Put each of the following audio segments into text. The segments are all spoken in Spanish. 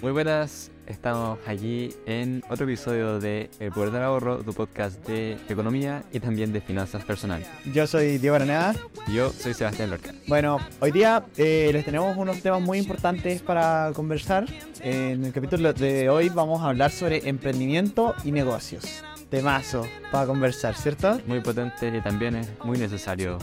Muy buenas, estamos aquí en otro episodio de El Poder del Ahorro, tu podcast de economía y también de finanzas personales. Yo soy Diego Araneda. Y yo soy Sebastián Lorca. Bueno, hoy día eh, les tenemos unos temas muy importantes para conversar. En el capítulo de hoy vamos a hablar sobre emprendimiento y negocios. Temazo para conversar, ¿cierto? Muy potente y también es muy necesario.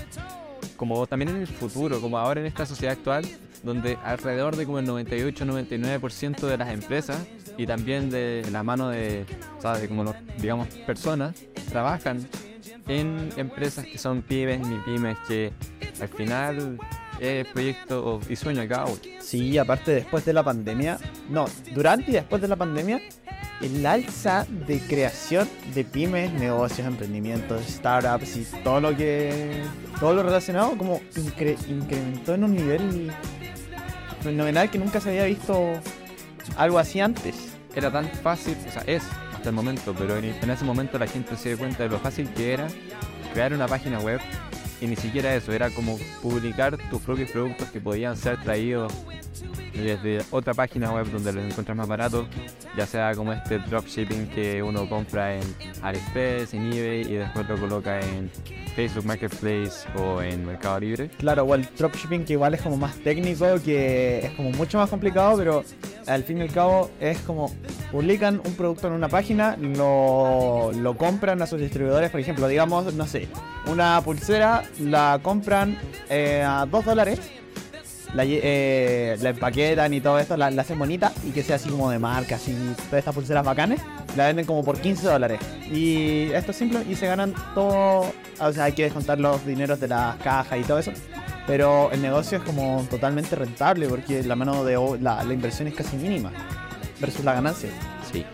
Como también en el futuro, como ahora en esta sociedad actual, donde alrededor de como el 98-99% de las empresas y también de la mano de, ¿sabes? como digamos personas trabajan en empresas que son pymes y pymes que al final es proyecto y sueño de cada Sí, aparte después de la pandemia, no, durante y después de la pandemia, el alza de creación de pymes, negocios, emprendimientos, startups y todo lo que todo lo relacionado como incrementó en un nivel fenomenal que nunca se había visto algo así antes. Era tan fácil, o sea, es hasta el momento, pero en, ese momento la gente se dio cuenta de lo fácil que era crear una página web y ni siquiera eso, era como publicar tus propios productos que podían ser traídos desde otra página web donde los encuentras más barato, ya sea como este dropshipping que uno compra en AliExpress, en eBay y después lo coloca en Facebook Marketplace o en Mercado Libre. Claro, o el dropshipping que igual es como más técnico, que es como mucho más complicado, pero al fin y al cabo es como publican un producto en una página, lo, lo compran a sus distribuidores, por ejemplo, digamos, no sé, una pulsera la compran eh, a 2 dólares la, eh, la empaquetan y todo esto, la, hacen bonita y que sea así como de marca, así, todas estas pulseras bacanes, la venden como por 15 dólares. Y esto es simple y se ganan todo, o sea, hay que descontar los dineros de las cajas y todo eso. Pero el negocio es como totalmente rentable porque la mano de la, la inversión es casi mínima versus la ganancia. Sí,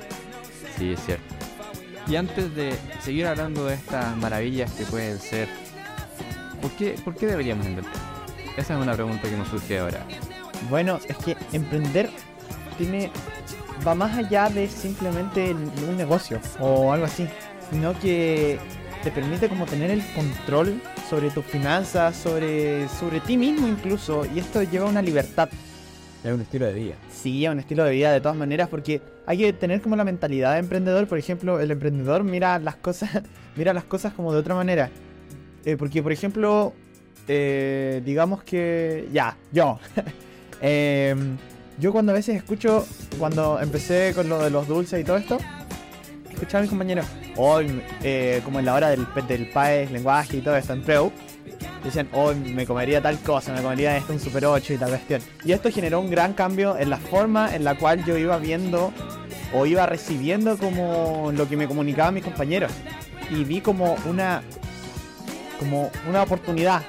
sí, es cierto. Y antes de seguir hablando de estas maravillas que pueden ser, ¿por qué, ¿por qué deberíamos invertir? Esa es una pregunta que nos surge ahora. Bueno, es que emprender tiene va más allá de simplemente un negocio o algo así, sino que te permite como tener el control sobre tus finanzas, sobre, sobre ti mismo incluso, y esto lleva a una libertad. Es un estilo de vida. Sí, es un estilo de vida de todas maneras, porque hay que tener como la mentalidad de emprendedor. Por ejemplo, el emprendedor mira las cosas, mira las cosas como de otra manera. Eh, porque, por ejemplo, eh, digamos que ya, yo. Em, yo cuando a veces escucho, cuando empecé con lo de los dulces y todo esto, escuchaba a mis compañeros, hoy, eh, como en la hora del, del PAES, lenguaje y todo esto en Preu, decían, hoy me comería tal cosa, me comería esto un Super 8 y tal cuestión. Y esto generó un gran cambio en la forma en la cual yo iba viendo o iba recibiendo como lo que me comunicaban mis compañeros. Y vi como una como una oportunidad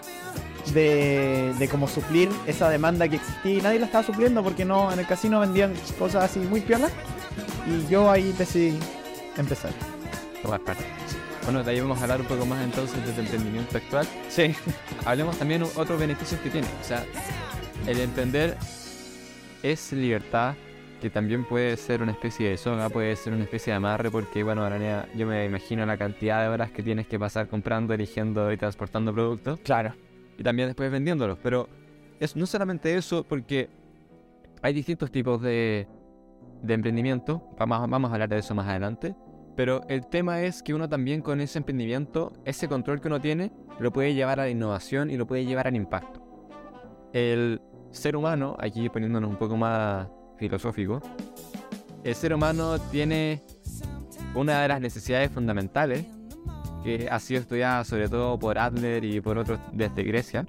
de, de como suplir esa demanda que existía y nadie la estaba supliendo porque no en el casino vendían cosas así muy piolas y yo ahí decidí empezar. Bueno, de ahí vamos a hablar un poco más entonces del emprendimiento actual. Sí. Hablemos también otros beneficios que tiene. O sea, el emprender es libertad, que también puede ser una especie de soga, puede ser una especie de amarre, porque bueno, ahora yo me imagino la cantidad de horas que tienes que pasar comprando, eligiendo y transportando productos. Claro y también después vendiéndolos. Pero es no solamente eso, porque hay distintos tipos de, de emprendimiento. Vamos, vamos a hablar de eso más adelante. Pero el tema es que uno también con ese emprendimiento, ese control que uno tiene, lo puede llevar a la innovación y lo puede llevar al impacto. El ser humano, aquí poniéndonos un poco más filosófico, el ser humano tiene una de las necesidades fundamentales que ha sido estudiada sobre todo por Adler y por otros desde Grecia,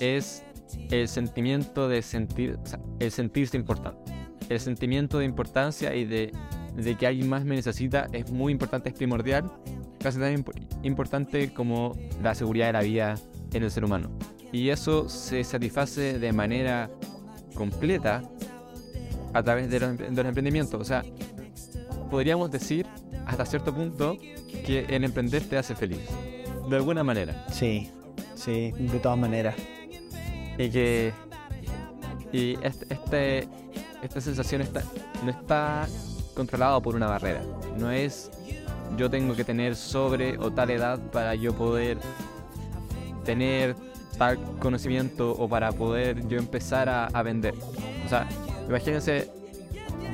es el sentimiento de sentir, el sentirse importante. El sentimiento de importancia y de, de, que alguien más me necesita es muy importante, es primordial, casi tan importante como la seguridad de la vida en el ser humano. Y eso se satisface de manera completa a través de los, de los emprendimientos. O sea, podríamos decir hasta cierto punto que el emprender te hace feliz. De alguna manera. Sí, sí, de todas maneras. Y que. Y este, esta sensación está, no está controlada por una barrera. No es yo tengo que tener sobre o tal edad para yo poder tener tal conocimiento o para poder yo empezar a, a vender. O sea, imagínense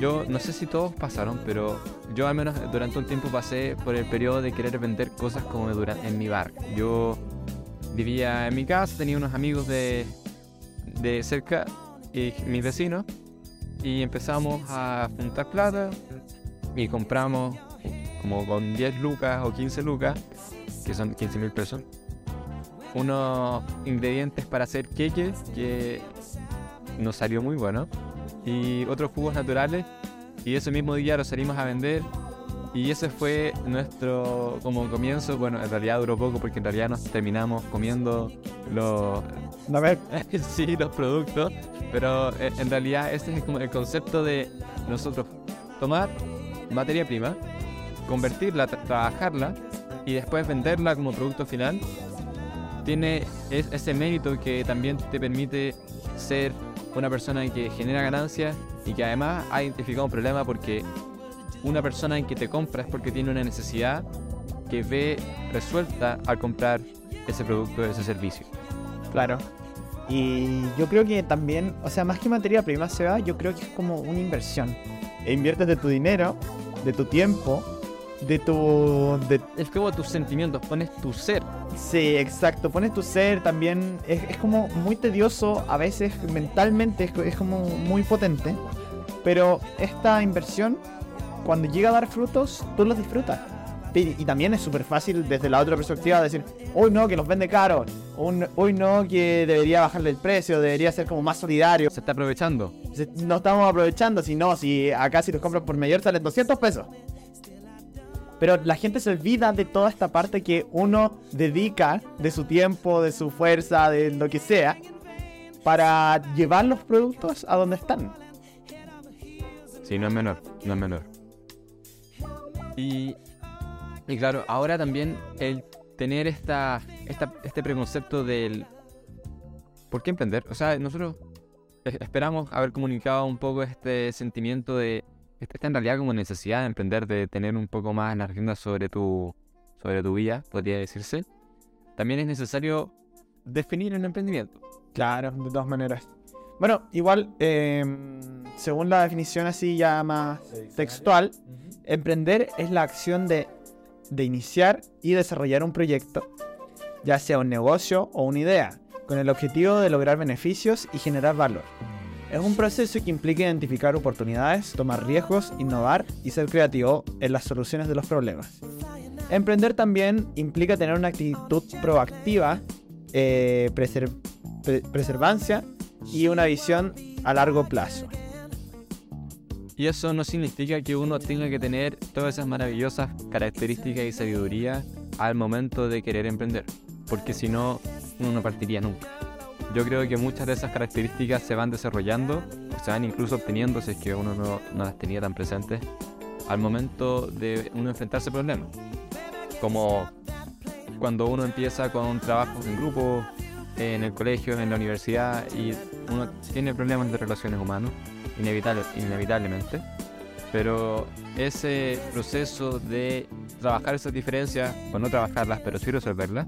yo no sé si todos pasaron, pero yo al menos durante un tiempo pasé por el periodo de querer vender cosas como durante, en mi bar. Yo vivía en mi casa, tenía unos amigos de, de cerca, y mis vecinos, y empezamos a juntar plata y compramos como con 10 lucas o 15 lucas, que son 15 mil pesos, unos ingredientes para hacer queques que nos salió muy bueno y otros jugos naturales y ese mismo día los salimos a vender y ese fue nuestro como comienzo, bueno, en realidad duró poco porque en realidad nos terminamos comiendo los A ver, sí, los productos, pero eh, en realidad ese es como el concepto de nosotros tomar materia prima, convertirla, tra- trabajarla y después venderla como producto final. Tiene es- ese mérito que también te permite ser una persona que genera ganancias y que además ha identificado un problema porque una persona en que te compra es porque tiene una necesidad que ve resuelta al comprar ese producto, ese servicio. Claro. Y yo creo que también, o sea, más que materia prima se va, yo creo que es como una inversión. E inviertes de tu dinero, de tu tiempo, de tu... De... Es como tus sentimientos, pones tu ser. Sí, exacto, pones tu ser también, es, es como muy tedioso, a veces mentalmente es, es como muy potente, pero esta inversión, cuando llega a dar frutos, tú los disfrutas. Y, y también es súper fácil desde la otra perspectiva decir, hoy no, que los vende caro, hoy no, que debería bajarle el precio, debería ser como más solidario. Se está aprovechando. Se- No estamos aprovechando, si no, si acá si los compras por mayor salen 200 pesos. Pero la gente se olvida de toda esta parte que uno dedica de su tiempo, de su fuerza, de lo que sea, para llevar los productos a donde están. Sí, no es menor, no es menor. Y, y claro, ahora también el tener esta, esta, este preconcepto del... ¿Por qué emprender? O sea, nosotros es- esperamos haber comunicado un poco este sentimiento de... Esta en realidad como necesidad de emprender, de tener un poco más las riendas sobre tu, sobre tu vida, podría decirse. También es necesario definir un emprendimiento. Claro, de todas maneras. Bueno, igual, eh, según la definición así ya más textual, emprender es la acción de, de iniciar y desarrollar un proyecto, ya sea un negocio o una idea, con el objetivo de lograr beneficios y generar valor. Es un proceso que implica identificar oportunidades, tomar riesgos, innovar y ser creativo en las soluciones de los problemas. Emprender también implica tener una actitud proactiva, eh, pre- preservancia y una visión a largo plazo. Y eso no significa que uno tenga que tener todas esas maravillosas características y sabiduría al momento de querer emprender, porque si no, uno no partiría nunca. Yo creo que muchas de esas características se van desarrollando, o se van incluso obteniendo si es que uno no, no las tenía tan presentes al momento de uno enfrentarse a problemas. Como cuando uno empieza con trabajos en grupo, en el colegio, en la universidad y uno tiene problemas de relaciones humanas inevitable, inevitablemente. Pero ese proceso de trabajar esas diferencias, o no trabajarlas, pero sí resolverlas,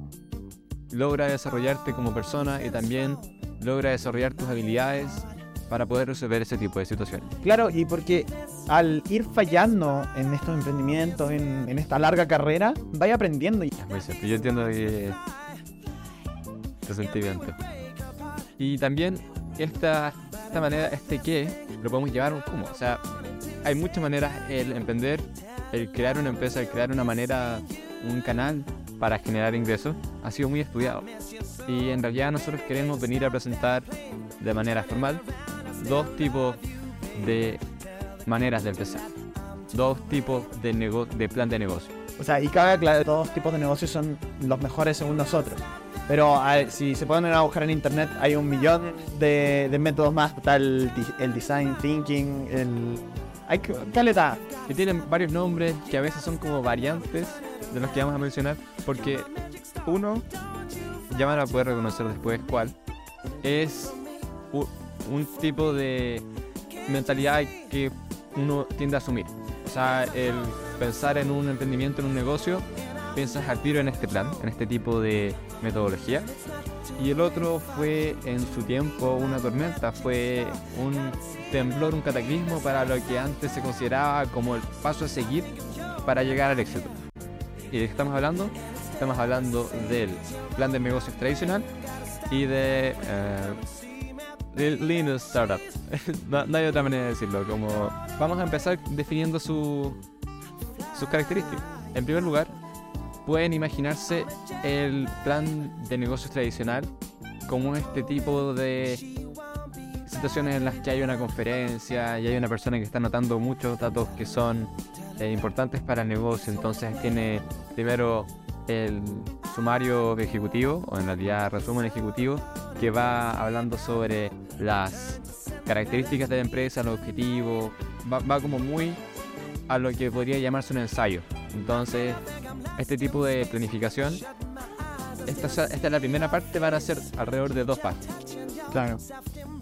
logra desarrollarte como persona y también logra desarrollar tus habilidades para poder resolver ese tipo de situaciones. Claro, y porque al ir fallando en estos emprendimientos, en, en esta larga carrera, vaya aprendiendo. Es muy cierto, yo entiendo que este sentimiento. Y también esta, esta manera, este qué, lo podemos llevar a un cómo. O sea, hay muchas maneras el emprender, el crear una empresa, el crear una manera, un canal para generar ingresos, ha sido muy estudiado. Y en realidad nosotros queremos venir a presentar de manera formal dos tipos de maneras de empezar. Dos tipos de, de plan de negocio. O sea, y cabe aclarar, todos tipos de negocios son los mejores según nosotros. Pero a si se ponen a buscar en internet, hay un millón de, de métodos más. Está el, el design thinking, el... Hay. Caleta. que tienen varios nombres que a veces son como variantes de los que vamos a mencionar, porque uno, ya van a poder reconocer después cuál, es un tipo de mentalidad que uno tiende a asumir. O sea, el pensar en un emprendimiento, en un negocio, piensas al tiro en este plan, en este tipo de metodología. Y el otro fue en su tiempo una tormenta, fue un temblor, un cataclismo para lo que antes se consideraba como el paso a seguir para llegar al éxito. ¿Y de qué estamos hablando? Estamos hablando del plan de negocios tradicional y de eh, del Lean Startup. no, no hay otra manera de decirlo. Como vamos a empezar definiendo su, sus características. En primer lugar, pueden imaginarse el plan de negocios tradicional como este tipo de situaciones en las que hay una conferencia y hay una persona que está anotando muchos datos que son eh, importantes para el negocio. Entonces tiene primero el sumario ejecutivo, o en realidad resumen ejecutivo, que va hablando sobre las características de la empresa, los objetivos, va, va como muy a lo que podría llamarse un ensayo. Entonces, este tipo de planificación, esta, esta es la primera parte, van a ser alrededor de dos partes. Claro.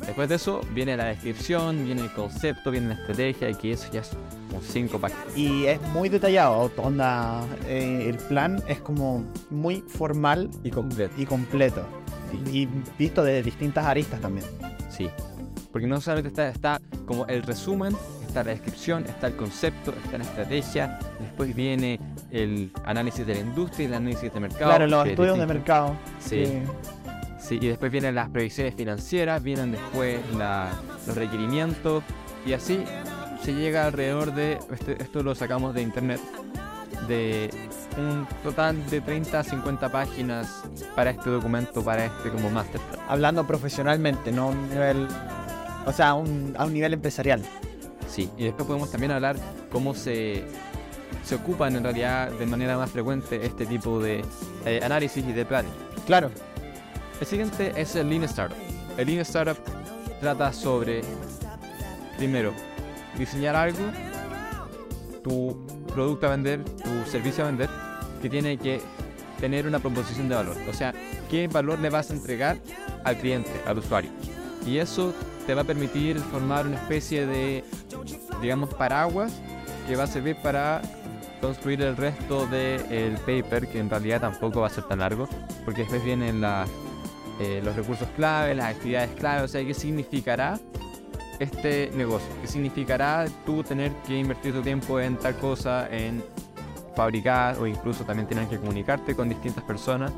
Después de eso viene la descripción, viene el concepto, viene la estrategia, y que eso ya es como cinco páginas. Y es muy detallado, onda, eh, el plan es como muy formal Y completo. y completo. Y visto de distintas aristas también. Sí. Porque no solamente está, está como el resumen, está la descripción, está el concepto, está la estrategia, después viene el análisis de la industria y el análisis de mercado. claro, los estudios de mercado. Sí. que- Sí, y después vienen las previsiones financieras, vienen después la- los requerimientos y así se llega alrededor de, este- esto lo sacamos de internet, de un total de 30 a 50 páginas para este documento, para este como master plan. hablando profesionalmente, no a un nivel. O sea, un, a un nivel empresarial. Sí, y después podemos también hablar cómo se, se ocupan en realidad de manera más frecuente este tipo de eh, análisis y de planning. Claro. El siguiente es el Lean Startup. El Lean Startup trata sobre, primero, diseñar algo, tu producto a vender, tu servicio a vender, que tiene que tener una proposición de valor. O sea, qué valor le vas a entregar al cliente, al usuario. Y eso te va a permitir formar una especie de, digamos, paraguas que va a servir para construir el resto del paper, que en realidad tampoco va a ser tan largo, porque después vienen las eh, los recursos clave, las actividades clave, o sea, qué significará este negocio, qué significará tú tener que invertir tu tiempo en tal cosa, en fabricar o incluso también tener que comunicarte con distintas personas,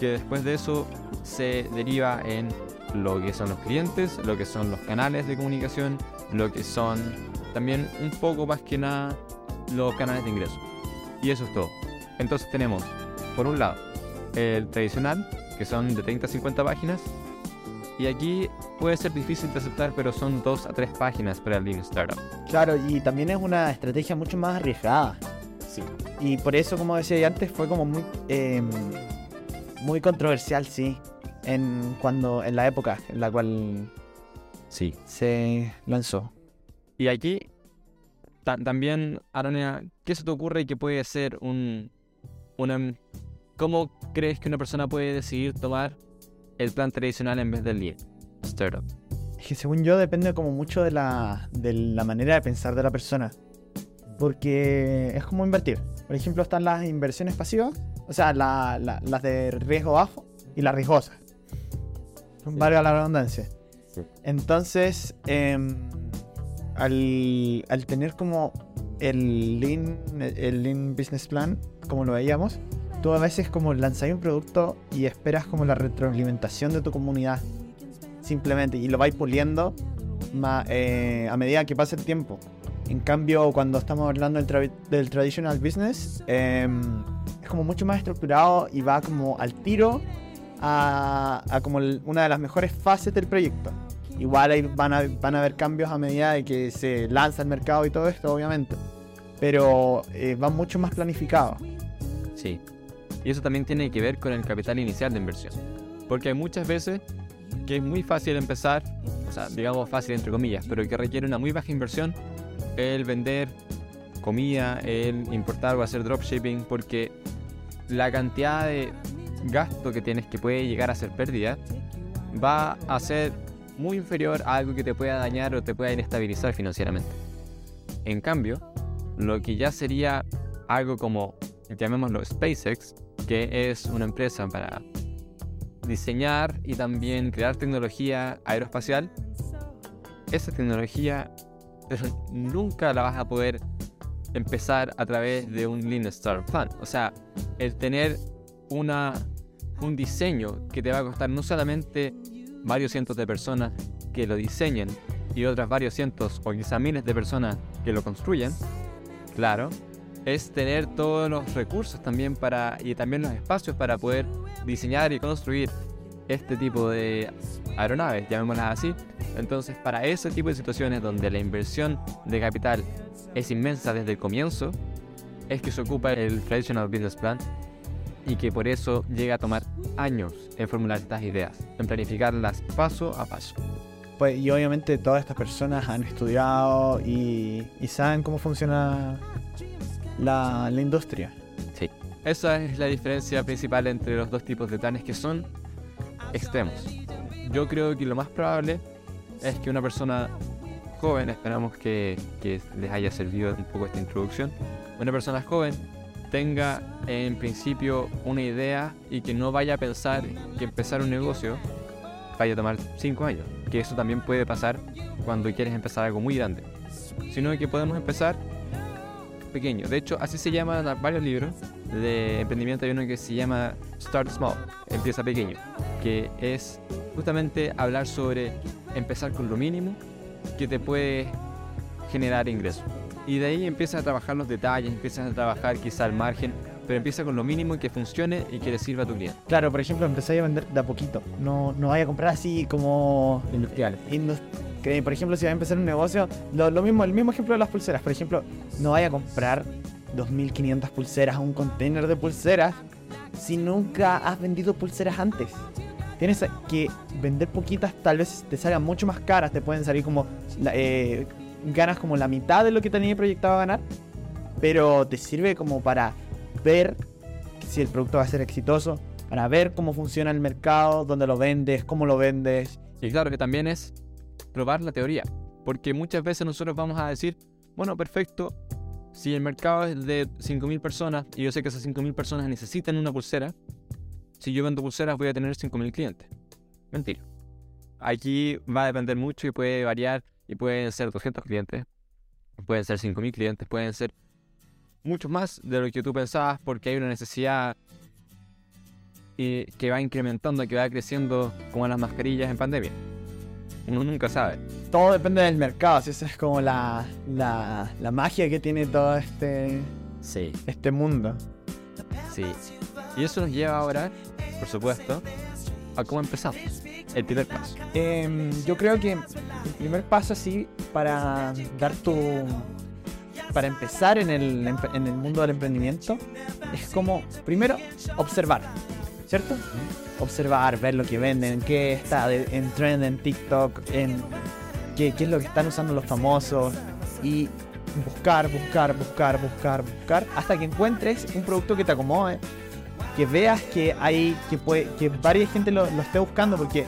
que después de eso se deriva en lo que son los clientes, lo que son los canales de comunicación, lo que son también un poco más que nada los canales de ingreso. Y eso es todo. Entonces tenemos, por un lado, el tradicional, que son de 30 a 50 páginas. Y aquí puede ser difícil de aceptar, pero son 2 a 3 páginas para el Lean Startup. Claro, y también es una estrategia mucho más arriesgada. Sí. Y por eso, como decía antes, fue como muy, eh, muy controversial, sí, en, cuando, en la época en la cual Sí. se lanzó. Y aquí ta- también, Aronia, ¿qué se te ocurre que puede ser un... Una, ¿Cómo crees que una persona puede decidir tomar el plan tradicional en vez del Lean Startup? Es que según yo depende como mucho de la, de la manera de pensar de la persona. Porque es como invertir. Por ejemplo, están las inversiones pasivas, o sea, la- la- las de riesgo bajo y las riesgosas. Valga la redundancia. Sí. Entonces, em, al, al tener como el lean, el lean Business Plan, como lo veíamos, tú a veces como lanzáis un producto y esperas como la retroalimentación de tu comunidad simplemente y lo vais puliendo ma- eh, a medida que pasa el tiempo. En cambio, cuando estamos hablando del, tra- del traditional business, em, es como mucho más estructurado y va como al tiro a, a como el- una de las mejores fases del proyecto. Igual ahí van a, van a haber cambios a medida de que se lanza el mercado y todo esto, obviamente. Pero eh, va mucho más planificado. Sí. Y eso también tiene que ver con el capital inicial de inversión. Porque hay muchas veces que es muy fácil empezar, o sea, digamos fácil entre comillas, pero que requiere una muy baja inversión el vender comida, el importar o hacer dropshipping, porque la cantidad de gasto que tienes que puede llegar a ser pérdida va a ser muy inferior a algo que te pueda dañar o te pueda inestabilizar financieramente. En cambio, lo que ya sería algo como, llamémoslo SpaceX, que es una empresa para diseñar y también crear tecnología aeroespacial, esa tecnología nunca la vas a poder empezar a través de un Lean Startup Plan. O sea, el tener una, un diseño que te va a costar no solamente varios cientos de personas que lo diseñen y otras varios cientos o quizá miles de personas que lo construyen, claro, es tener todos los recursos también para y también los espacios para poder diseñar y construir este tipo de aeronaves, llamémoslas así. Entonces, para ese tipo de situaciones donde la inversión de capital es inmensa desde el comienzo, es que se ocupa el Traditional Business Plan y que por eso llega a tomar años en formular estas ideas, en planificarlas paso a paso. Pues, y obviamente todas estas personas han estudiado y, saben cómo funciona la, la industria. Sí. Esa es la diferencia principal entre los dos tipos de planes que son extremos. Yo creo que lo más probable es que una persona joven, esperamos que, que les haya servido un poco esta introducción, una persona joven tenga en principio una idea y que no vaya a pensar que empezar un negocio vaya a tomar 5 años, que eso también puede pasar cuando quieres empezar algo muy grande, sino que podemos empezar pequeño. De hecho, así se llaman varios libros de emprendimiento. Hay uno que se llama Start Small, empieza pequeño, que es justamente hablar sobre empezar con lo mínimo que te puede generar ingresos. Y de ahí empiezas a trabajar los detalles, empiezas a trabajar quizá el margen, pero empieza con lo mínimo y que funcione y que le sirva a tu cliente. Claro, por ejemplo, empecé a vender de a poquito. No, no vaya a comprar así como... Industrial. Por ejemplo, si vas a empezar un negocio, lo, mismo, el mismo ejemplo de las pulseras. Por ejemplo, no vaya a comprar 2.500 pulseras a un container de pulseras si nunca has vendido pulseras antes. Tienes que vender poquitas, tal vez te salgan mucho más caras, te pueden salir como... Eh, ganas como la mitad de lo que tenías proyectado ganar, pero te sirve como para ver si el producto va a ser exitoso, para ver cómo funciona el mercado, dónde lo vendes, cómo lo vendes. Y claro que también es probar la teoría, porque muchas veces nosotros vamos a decir, bueno, perfecto, si el mercado es de 5.000 personas y yo sé que esas 5.000 personas necesitan una pulsera, si yo vendo pulseras voy a tener 5.000 clientes. Mentira. Aquí va a depender mucho y puede variar y pueden ser 200 clientes, pueden ser 5.000 clientes, pueden ser muchos más de lo que tú pensabas porque hay una necesidad y que va incrementando, que va creciendo como las mascarillas en pandemia. Uno nunca sabe. Todo depende del mercado, esa es como la, la, la, magia que tiene todo este, sí. este mundo. Sí. Y eso nos lleva ahora, por supuesto, a cómo empezamos. El primer paso. Em, yo creo que el primer paso así para dar tu... Para empezar en el, en el mundo del emprendimiento es como, primero, observar, ¿cierto? Observar, ver lo que venden, qué está en trend en TikTok, en qué, es lo que están usando los famosos y buscar, buscar, buscar, buscar, buscar, hasta que encuentres un producto que te acomode, que veas que hay, que puede, que varias gente lo, lo esté buscando, porque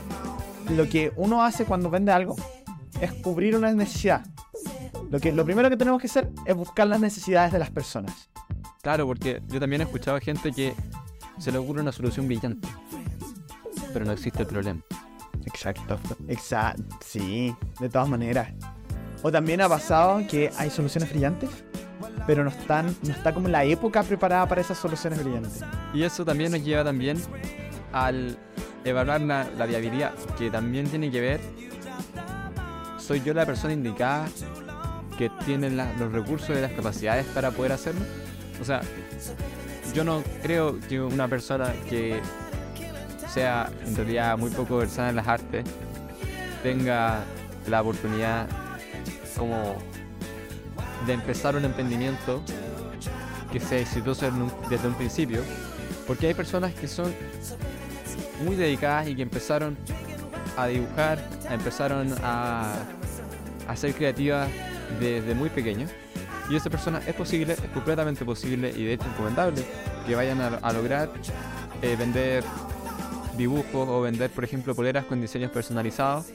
lo que uno hace cuando vende algo es cubrir una necesidad. Lo, que, lo primero que tenemos que hacer es buscar las necesidades de las personas. Claro, porque yo también he escuchado a gente que se le ocurre una solución brillante, pero no existe el problema. Exacto. Exacto. Sí, de todas maneras. O también ha pasado que hay soluciones brillantes, pero no están, no está como la época preparada para esas soluciones brillantes. Y eso también nos lleva también al evaluar la, viabilidad, que también tiene que ver, ¿soy yo la persona indicada que tiene los recursos y las capacidades para poder hacerlo? O sea, yo no creo que una persona que sea en realidad muy poco versada en las artes tenga la oportunidad como de empezar un emprendimiento que sea exitoso desde un principio, porque hay personas que son muy dedicadas y que empezaron a dibujar, empezaron a, a ser creativas desde muy pequeños. Y esa persona es posible, es completamente posible y de hecho recomendable que vayan a, lograr eh, vender dibujos o vender, por ejemplo, poleras con diseños personalizados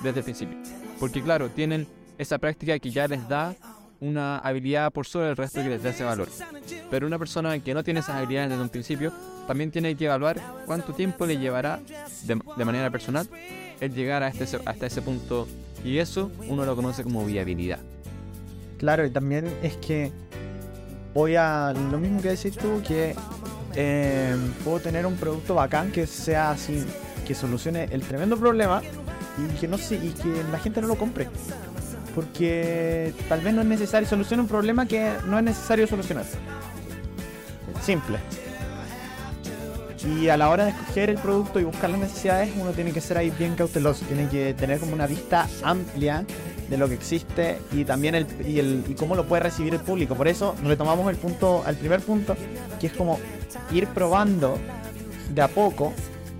desde el principio. Porque claro, tienen esa práctica que ya les da una habilidad por sobre el resto que les da ese valor. Pero una persona que no tiene esas habilidades desde un principio también tiene que evaluar cuánto tiempo le llevará de, manera personal el llegar a este, hasta ese punto y eso uno lo conoce como viabilidad. Claro, y también es que voy a lo mismo que decís tú, que eh, puedo tener un producto bacán que sea así, que solucione el tremendo problema y que no y que la gente no lo compre. Porque tal vez no es necesario, soluciona un problema que no es necesario solucionar. Simple. Y a la hora de escoger el producto y buscar las necesidades, uno tiene que ser ahí bien cauteloso, tiene que tener como una vista amplia de lo que existe y también el, y, el, y cómo lo puede recibir el público. Por eso retomamos el punto, al primer punto, que es como ir probando de a poco.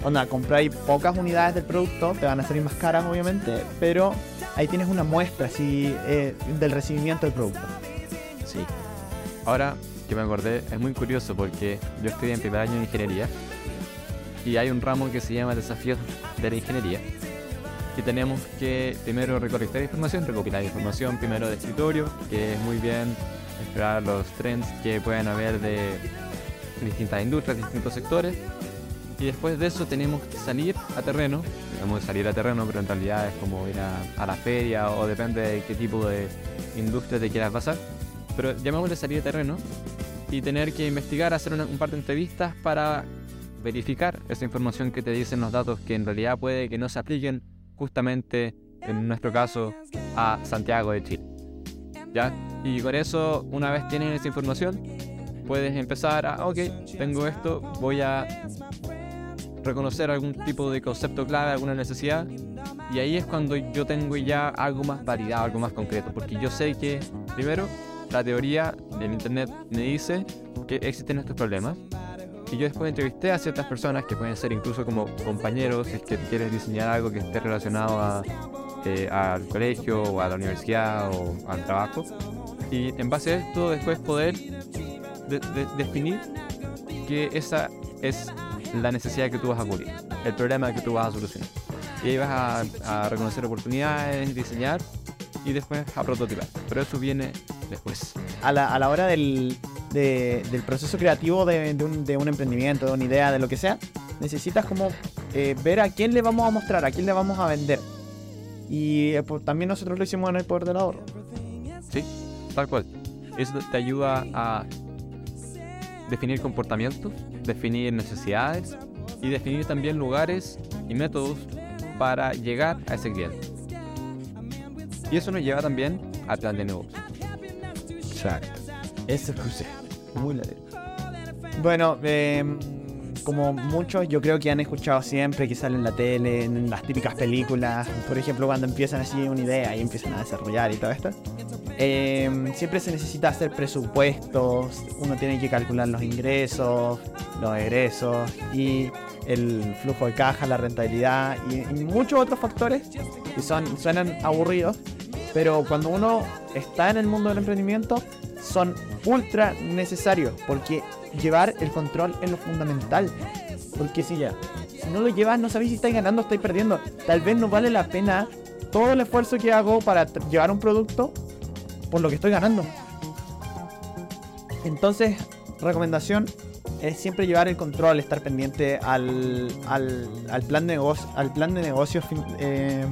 Onda, compráis pocas unidades del producto, te van a salir más caras obviamente, pero ahí tienes una muestra así eh, del recibimiento del producto. Sí. Ahora que me acordé, es muy curioso porque yo estoy en primer año de ingeniería y hay un ramo que se llama Desafíos de la Ingeniería. Y tenemos que primero recolectar información, recopilar información primero de escritorio, que es muy bien explorar los trends que pueden haber de distintas industrias, distintos sectores. Y después de eso tenemos que salir a terreno, digamos salir a terreno, pero en realidad es como ir a, a la feria o depende de qué tipo de industria te quieras pasar. Pero llamémosle salir a terreno y tener que investigar, hacer un par de entrevistas para verificar esa información que te dicen los datos que en realidad puede que no se apliquen justamente, en nuestro caso, a Santiago de Chile. ¿Ya? Y con eso, una vez tienes esa información, puedes empezar a, ok, tengo esto, voy a reconocer algún tipo de concepto clave, alguna necesidad, y ahí es cuando yo tengo ya algo más validado, algo más concreto, porque yo sé que, primero, la teoría del Internet me dice que existen estos problemas, y yo después entrevisté a ciertas personas que pueden ser incluso como compañeros, si es que quieres diseñar algo que esté relacionado a, eh, al colegio o a la universidad o al trabajo. Y en base a esto después poder de, de, definir que esa es la necesidad que tú vas a cubrir, el problema que tú vas a solucionar. Y ahí vas a, a reconocer oportunidades, diseñar y después a prototipar. Pero eso viene después. A la, a la hora del, de, del proceso creativo de, de, un, de, un, emprendimiento, de una idea, de lo que sea, necesitas como eh, ver a quién le vamos a mostrar, a quién le vamos a vender. Y eh, pues, también nosotros lo hicimos en el poder del ahorro. Sí, tal cual. Eso te ayuda a definir comportamientos, definir necesidades y definir también lugares y métodos para llegar a ese cliente. Y eso nos lleva también al plan de negocio. Exacto. Eso es muy ladero. Bueno, eh, como muchos yo creo que han escuchado siempre que sale en la tele, en las típicas películas, por ejemplo cuando empiezan así una idea y empiezan a desarrollar y todo esto, eh, siempre se necesita hacer presupuestos, uno tiene que calcular los ingresos, los egresos y el flujo de caja, la rentabilidad y, y muchos otros factores que son, suenan aburridos, pero cuando uno está en el mundo del emprendimiento son ultra necesarios porque llevar el control es lo fundamental. Porque si ya, si no lo llevas, no sabéis si estáis ganando o estáis perdiendo. Tal vez no vale la pena todo el esfuerzo que hago para llevar un producto por lo que estoy ganando. Entonces, recomendación es siempre llevar el control, estar pendiente al, al, al plan, de negocio, al plan de negocios eh,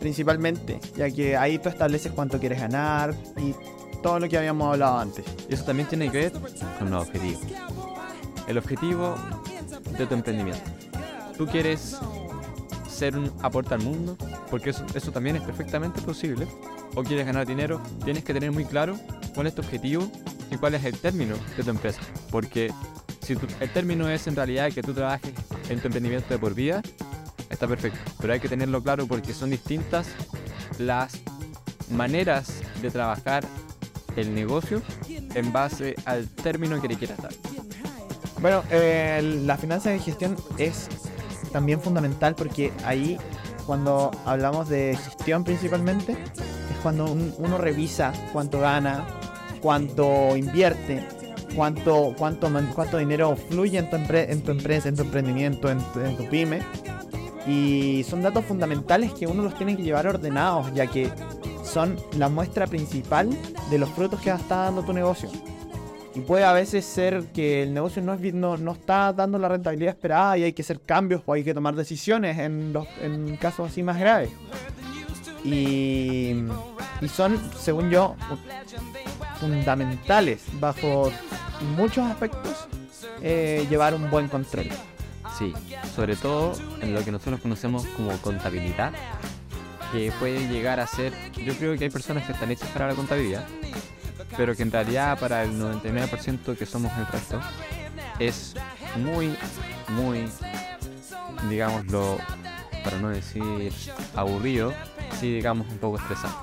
principalmente, ya que ahí tú estableces cuánto quieres ganar y todo lo que habíamos hablado antes. Y eso también tiene que ver con los objetivos. El objetivo de tu emprendimiento. Tú quieres ser un aporte al mundo, porque eso, eso también es perfectamente posible. O quieres ganar dinero, tienes que tener muy claro cuál es tu objetivo y cuál es el término de tu empresa. Porque si tu, el término es en realidad que tú trabajes en tu emprendimiento de por vida, está perfecto. Pero hay que tenerlo claro porque son distintas las maneras de trabajar el negocio en base al término que le quieras dar. Bueno, eh, la finanza de gestión es también fundamental porque ahí cuando hablamos de gestión principalmente es cuando un, uno revisa cuánto gana, cuánto invierte, cuánto, cuánto, cuánto dinero fluye en tu, empre en tu empresa, en tu emprendimiento, en tu, en tu pyme. Y son datos fundamentales que uno los tiene que llevar ordenados, ya que son la muestra principal de los frutos que está dando tu negocio. Y puede a veces ser que el negocio no, es, está dando la rentabilidad esperada y hay que hacer cambios o hay que tomar decisiones en, casos así más graves. Y, y son, según yo, fundamentales bajo muchos aspectos eh, llevar un buen control. Sí, sobre todo en lo que nosotros conocemos como contabilidad, que puede llegar a ser, yo creo que hay personas que están hechas para la contabilidad, pero que en realidad para el 99% que somos el resto, es muy, muy, digámoslo, para no decir aburrido, sí digamos un poco estresante.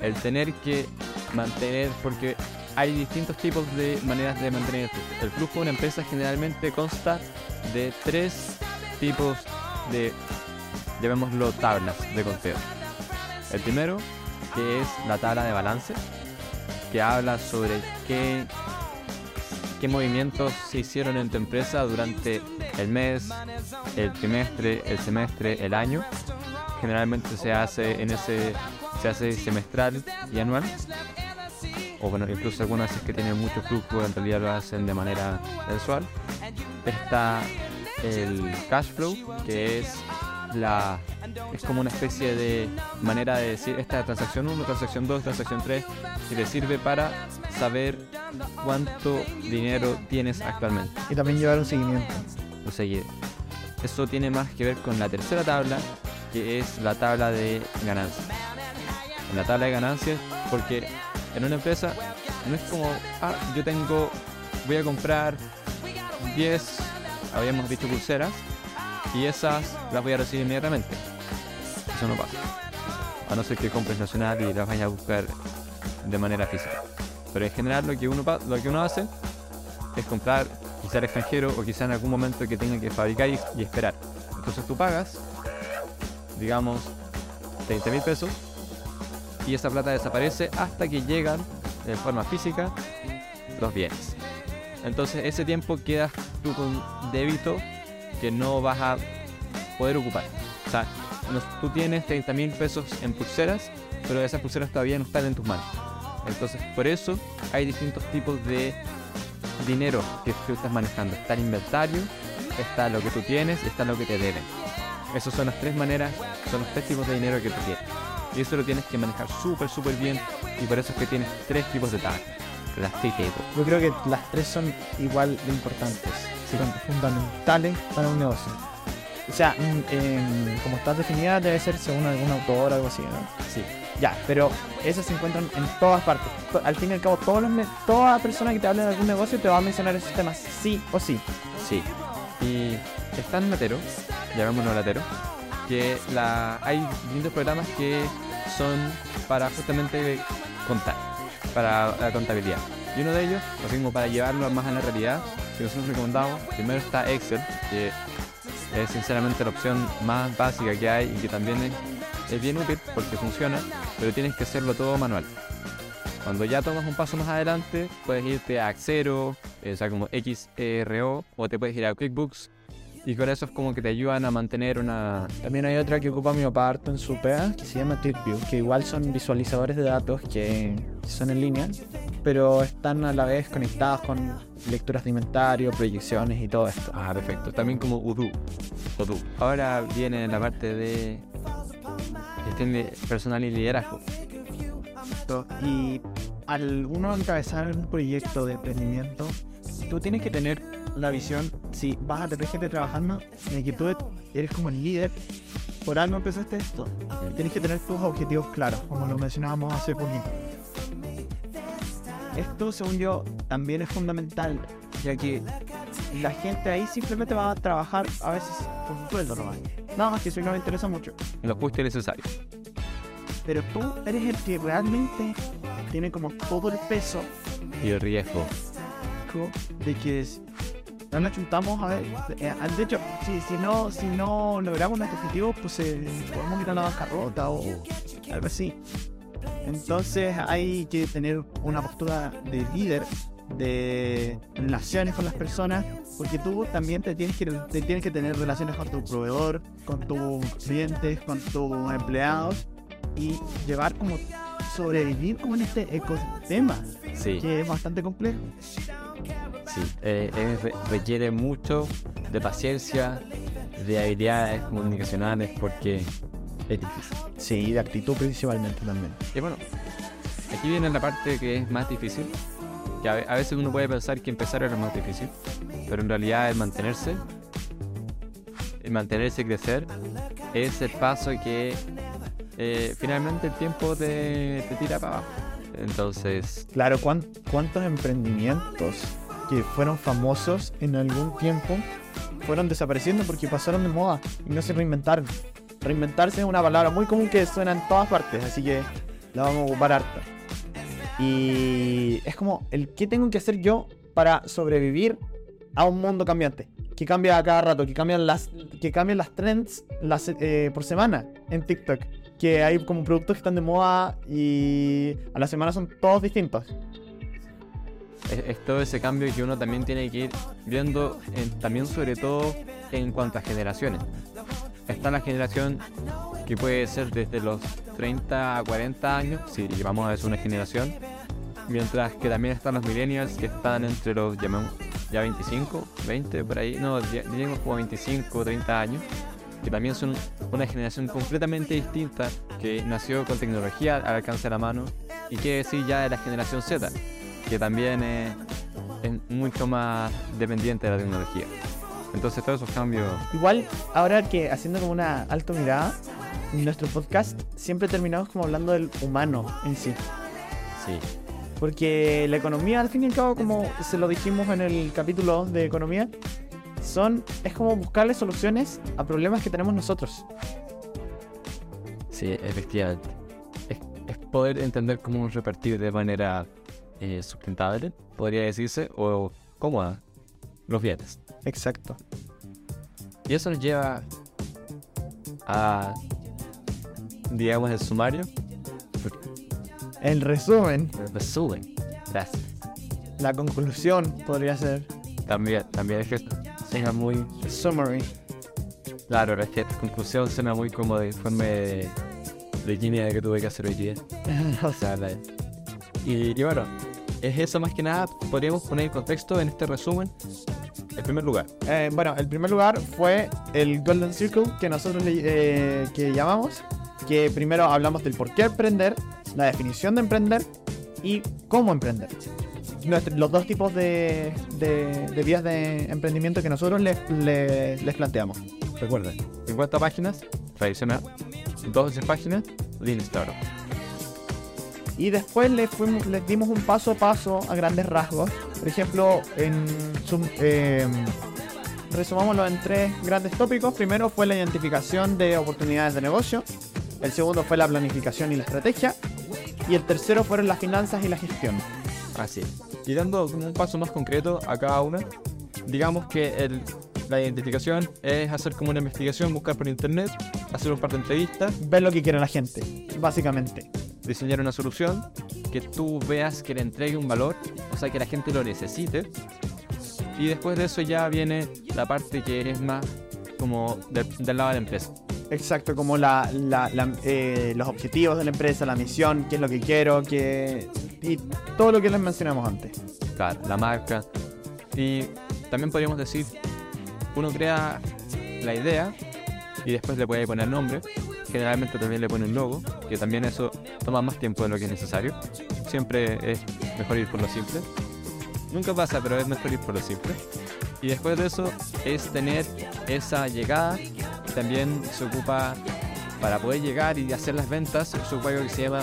El tener que mantener, porque hay distintos tipos de maneras de mantener el flujo. El flujo de una empresa generalmente consta de tres tipos de, llamémoslo, tablas de conteo. El primero, que es la tabla de balance, que habla sobre qué, qué movimientos se hicieron en tu empresa durante el mes, el trimestre, el semestre, el año. Generalmente se hace en ese se hace semestral y anual. O bueno, incluso algunas veces que tienen mucho flujo en realidad lo hacen de manera mensual. Está el cash flow, que es la es como una especie de manera de decir esta es transacción 1, transacción 2, transacción 3 y te sirve para saber cuánto dinero tienes actualmente Y también llevar un seguimiento. o seguir. Eso tiene más que ver con la tercera tabla, que es la tabla de ganancias. En la tabla de ganancias, porque en una empresa no es como, ah, yo tengo, voy a comprar 10, habíamos dicho pulseras, y esas las voy a recibir inmediatamente. Eso no pasa. A no ser que compres nacional y las vayas a buscar de manera física. Pero en general lo que uno, lo que uno hace es comprar quizá al extranjero o quizá en algún momento que tenga que fabricar y, y esperar. Entonces tú pagas, digamos, 30 mil pesos y esa plata desaparece hasta que llegan de forma física los bienes. Entonces ese tiempo quedas tú con débito que no vas a poder ocupar. O sea, tú tienes 30 mil pesos en pulseras, pero esas pulseras todavía no están en tus manos. Entonces por eso hay distintos tipos de dinero que tú estás manejando. Está el inventario, está lo que tú tienes está lo que te deben. Esas son las tres maneras, son los tres tipos de dinero que tú tienes. Y eso lo tienes que manejar súper, súper bien. Y por eso es que tienes tres tipos de tablas. Las. Yo creo que las tres son igual de importantes, son fundamentales para un negocio. O sea, mm, em, como está definida debe ser según algún autor o algo así, ¿no? Sí. Ya, pero esas se encuentran en todas partes. Al fin y al cabo, todos los toda persona que te hable de algún negocio te va a mencionar esos temas sí o sí. Sí. Y está en Latero, llamémoslo Latero, que la, hay distintos programas que son para justamente contar, para la contabilidad. Y uno de ellos, así como para llevarlo más a la realidad, que nosotros recomendamos, primero está Excel, que es sinceramente la opción más básica que hay y que también es, bien útil porque funciona, pero tienes que hacerlo todo manual. Cuando ya tomas un paso más adelante, puedes irte a Xero, eh, o sea, como XRO, o te puedes ir a QuickBooks. Y con eso es como que te ayudan a mantener una... También hay otra que ocupa mi papá harto en su PEA, que se llama ClickView, que igual son visualizadores de datos que son en línea, pero están a la vez conectados con lecturas de inventario, proyecciones y todo esto. Ah, perfecto. También como Udu. Odoo. Ahora viene la parte de gestión de personal y liderazgo. Y al uno encabezar un proyecto de emprendimiento, tú tienes que tener la visión, si vas a tener gente trabajando, de que tú eres como el líder, por algo empezaste esto, tienes que tener tus objetivos claros, como lo mencionábamos hace poquito. Esto, según yo, también es fundamental, ya que la gente ahí simplemente va a trabajar a veces por un sueldo nomás. Nada más que eso no me interesa mucho. Lo justo y necesario. Pero tú eres el que realmente tiene como todo el peso Y el riesgo. de que no nos chuntamos a ver. eh, De hecho, si, si no si no logramos nuestro objetivo, pues eh, podemos ir a la bancarrota o algo así. Entonces hay que tener una postura de líder, de relaciones con las personas, porque tú también te tienes que, te tienes que tener relaciones con tu proveedor, con tus clientes, con tus empleados y llevar como sobrevivir como en este ecosistema, Sí, que es bastante complejo. Sí. Eh, re- requiere mucho de paciencia, de habilidades comunicacionales, porque es difícil. Sí, de actitud principalmente también. Y bueno, aquí viene la parte que es más difícil. Que a, ve- a veces uno puede pensar que empezar es lo más difícil, pero en realidad el mantenerse, el mantenerse y crecer, es el paso que eh, finalmente el tiempo te, te tira para abajo. Entonces, Claro, ¿cuán- ¿cuántos emprendimientos que fueron famosos en algún tiempo fueron desapareciendo porque pasaron de moda y no se reinventaron? Reinventarse es una palabra muy común que suena en todas partes, así que la vamos a ocupar harta. Y es como el qué tengo que hacer yo para sobrevivir a un mundo cambiante. Que cambia a cada rato, que cambian las, que cambian las trends las, eh, por semana en TikTok. Que hay como productos que están de moda y a la semana son todos distintos. Es, todo ese cambio que uno también tiene que ir viendo, en- también sobre todo en cuanto a generaciones. Está la generación que puede ser desde los 30 a 40 años, si llevamos a eso una generación, mientras que también están los millennials que están entre los llamamos, ya 25, 20, por ahí, no, diríamos como 25, 30 años, que también son una generación completamente distinta, que nació con tecnología al alcance de la mano, y que decir ya de la generación Z, que también es, es mucho más dependiente de la tecnología. Entonces todos esos cambios, Igual, ahora que haciendo como una alto mirada, en nuestro podcast siempre terminamos como hablando del humano en sí. sí, Porque la economía, al fin y al cabo, como se lo dijimos en el capítulo de economía, son, es como buscarle soluciones a problemas que tenemos nosotros. sí, efectivamente. Es, es poder entender cómo repartir de manera eh, sustentable, podría decirse, o cómoda, los bienes. Exacto. Y eso nos lleva a, digamos, el sumario, En resumen, el resumen. Gracias. la conclusión podría ser También, también es que suena muy, summary. claro, es que conclusión suena muy como de informe de, de que tuve que hacer hoy día. O sea, la- y, y bueno, es eso más que nada, podríamos poner en contexto en este resumen. En primer lugar, Eh, bueno, el primer lugar fue el Golden Circle que nosotros le- eh, que llamamos, que primero hablamos del por qué emprender, la definición de emprender y cómo emprender. Nuestro- los dos tipos de, de- de vías de emprendimiento que nosotros les, les- les planteamos. recuerda, 50 páginas, tradicional, 12 páginas, Lean Startup. Y después les, fuimos, les dimos un paso a paso a grandes rasgos. Por ejemplo, en sum- eh, resumámoslo en tres grandes tópicos. Primero fue la identificación de oportunidades de negocio. El segundo fue la planificación y la estrategia. Y el tercero fueron las finanzas y la gestión. Así. Y dando un paso más concreto a cada una, digamos que el- la identificación es hacer como una investigación, buscar por internet, hacer un par de entrevistas, Ver lo que quiere la gente, básicamente. diseñar una solución que tú veas que le entregue un valor, o sea, que la gente lo necesite. Y después de eso ya viene la parte que es más como del, del lado de la empresa. Exacto, como la, la- la- eh, los objetivos de la empresa, la misión, qué es lo que quiero, qué, y todo lo que les mencionamos antes. Claro, la marca. Y también podríamos decir, uno crea la idea y después le puede poner nombre. Generalmente también le pone un logo, que también eso toma más tiempo de lo que es necesario. Siempre es mejor ir por lo simple. Nunca pasa, pero es mejor ir por lo simple. Y después de eso es tener esa llegada. También se ocupa, para poder llegar y hacer las ventas, se ocupa algo que se llama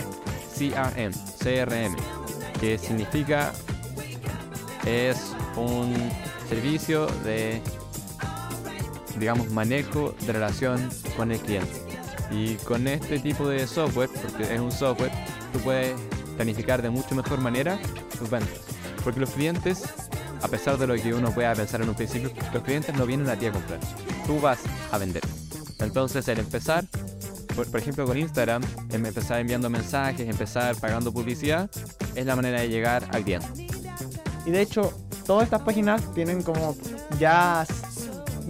CRM, CRM, que significa es un servicio de, digamos, manejo de relación con el cliente. Y con este tipo de software, porque es un software, tú puedes planificar de mucho mejor manera tus ventas. Porque los clientes, a pesar de lo que uno pueda pensar en un principio, los clientes no vienen a ti a comprar. Tú vas a vender. Entonces, el empezar, por, por ejemplo, con Instagram, em- empezar enviando mensajes, empezar pagando publicidad, es la manera de llegar al cliente. Y de hecho, todas estas páginas tienen como ya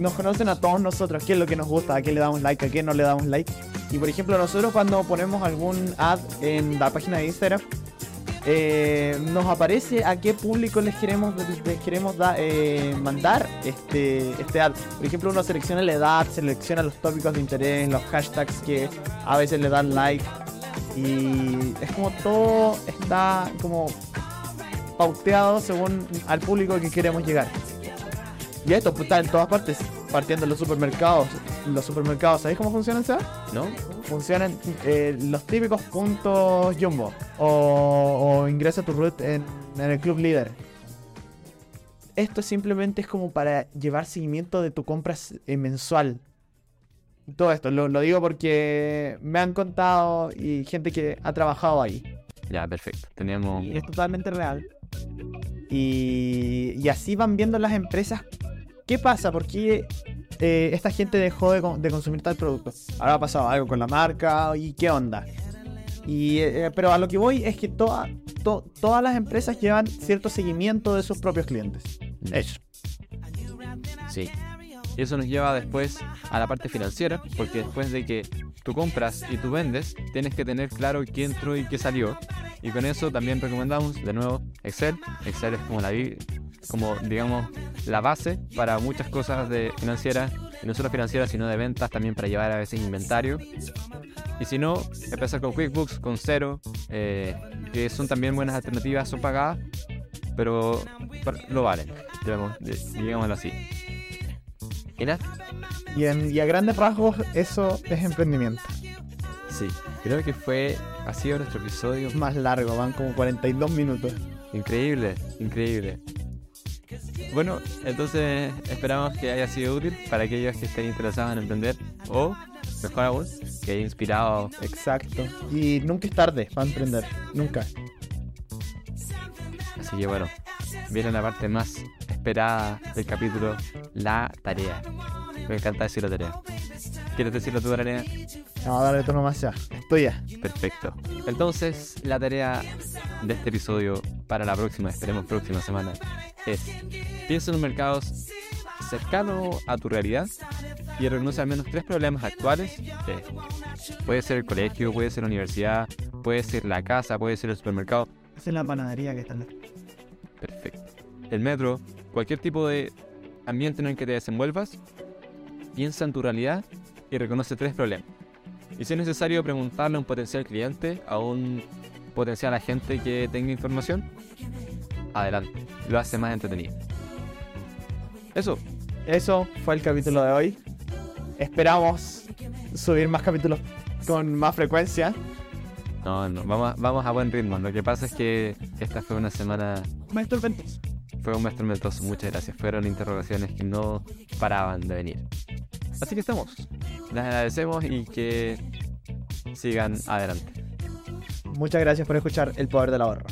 nos conocen a todos nosotros, qué es lo que nos gusta, a qué le damos like, a qué no le damos like. Y por ejemplo, nosotros cuando ponemos algún ad en la página de Instagram, eh, nos aparece a qué público les queremos, les queremos eh, mandar este, este ad. Por ejemplo, uno selecciona la edad, selecciona los tópicos de interés, los hashtags que a veces le dan like. Y es como todo está como pauteado según al público que queremos llegar. Y esto pues, está en todas partes, partiendo en los supermercados. Los supermercados, ¿sabéis cómo funcionan, Seba? ¿No? funcionan eh, los típicos puntos Jumbo o, o ingresa tu root en, en el club líder. Esto simplemente es como para llevar seguimiento de tu compra eh, mensual. Todo esto, lo, lo digo porque me han contado y gente que ha trabajado ahí. Ya, perfecto. Teníamos. Y es totalmente real. Y, y así van viendo las empresas qué pasa, por qué eh, esta gente dejó de, de consumir tal producto. Ahora ha pasado algo con la marca y qué onda. Y, eh, pero a lo que voy es que toda- to- todas las empresas llevan cierto seguimiento de sus propios clientes. Eso. Sí. Y eso nos lleva después a la parte financiera, porque después de que tú compras y tú vendes, tienes que tener claro qué entró y qué salió. Y con eso también recomendamos, de nuevo, Excel. Excel es como la como digamos la base para muchas cosas de financieras, y no solo financieras, sino de ventas, también para llevar a veces inventario. Y si no, empezar con QuickBooks, con Cero, eh, que son también buenas alternativas, son pagadas, pero pa- lo valen, digámoslo así. ¿Y en- y a grandes rasgos eso es emprendimiento. Sí, creo que fue, ha sido nuestro episodio más largo, van como 42 minutos. increíble, increíble. Bueno, entonces esperamos que haya sido útil para aquellos que estén interesados en emprender o, mejor aún, que haya inspirado. Exacto. Y nunca es tarde para emprender. Nunca. Así que bueno, viene la parte más esperada del capítulo, la tarea. Me encanta decir la tarea. ¿Quieres decirlo tú, tarea? Vamos a darle tono más ya. Es tuya. Perfecto. Entonces, la tarea de este episodio para la próxima, esperemos próxima semana, es piensa en un mercado cercano a tu realidad y reconoce al menos tres problemas actuales. puede ser el colegio, puede ser la universidad, puede ser la casa, puede ser el supermercado. Esa es la panadería que está en la... Perfecto. El metro, cualquier tipo de ambiente en el que te desenvuelvas, piensa en tu realidad y reconoce tres problemas. Y si es necesario preguntarle a un potencial cliente, a un potencial agente que tenga información, adelante. Lo hace más entretenido. Eso. Eso fue el capítulo de hoy. Esperamos subir más capítulos con más frecuencia. No, no, vamos, a- vamos a buen ritmo. Lo que pasa es que esta fue una semana, Maestro Ventos. fue un mes tormentoso. Muchas gracias. Fueron interrogaciones que no paraban de venir. Así que estamos. Les agradecemos y que sigan adelante. Muchas gracias por escuchar El Poder del Ahorro.